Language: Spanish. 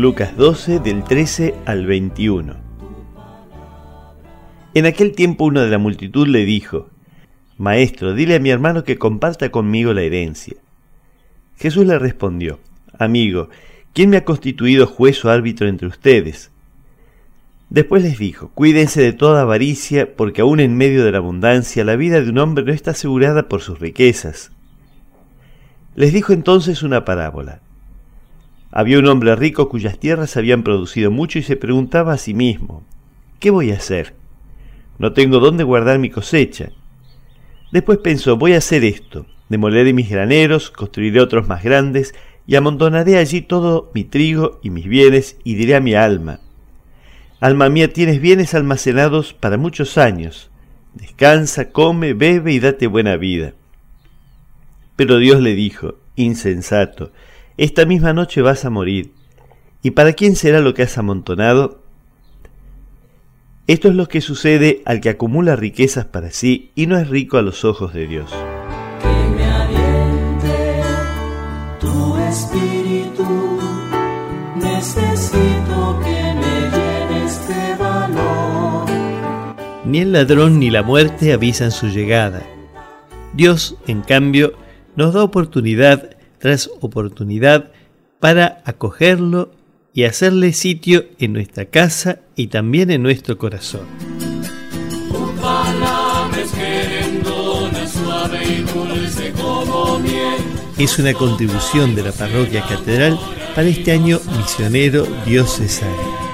Lucas 12 del 13 al 21. En aquel tiempo uno de la multitud le dijo, Maestro, dile a mi hermano que comparta conmigo la herencia. Jesús le respondió, Amigo, ¿quién me ha constituido juez o árbitro entre ustedes? Después les dijo, Cuídense de toda avaricia, porque aun en medio de la abundancia la vida de un hombre no está asegurada por sus riquezas. Les dijo entonces una parábola. Había un hombre rico cuyas tierras habían producido mucho y se preguntaba a sí mismo, ¿qué voy a hacer? No tengo dónde guardar mi cosecha. Después pensó, voy a hacer esto, demoleré mis graneros, construiré otros más grandes, y amontonaré allí todo mi trigo y mis bienes, y diré a mi alma, Alma mía, tienes bienes almacenados para muchos años, descansa, come, bebe y date buena vida. Pero Dios le dijo, insensato, esta misma noche vas a morir. ¿Y para quién será lo que has amontonado? Esto es lo que sucede al que acumula riquezas para sí y no es rico a los ojos de Dios. Que me aliente tu espíritu, necesito que me llenes de valor. Ni el ladrón ni la muerte avisan su llegada. Dios, en cambio, nos da oportunidad tras oportunidad para acogerlo y hacerle sitio en nuestra casa y también en nuestro corazón. Es una contribución de la parroquia catedral para este año misionero diocesano.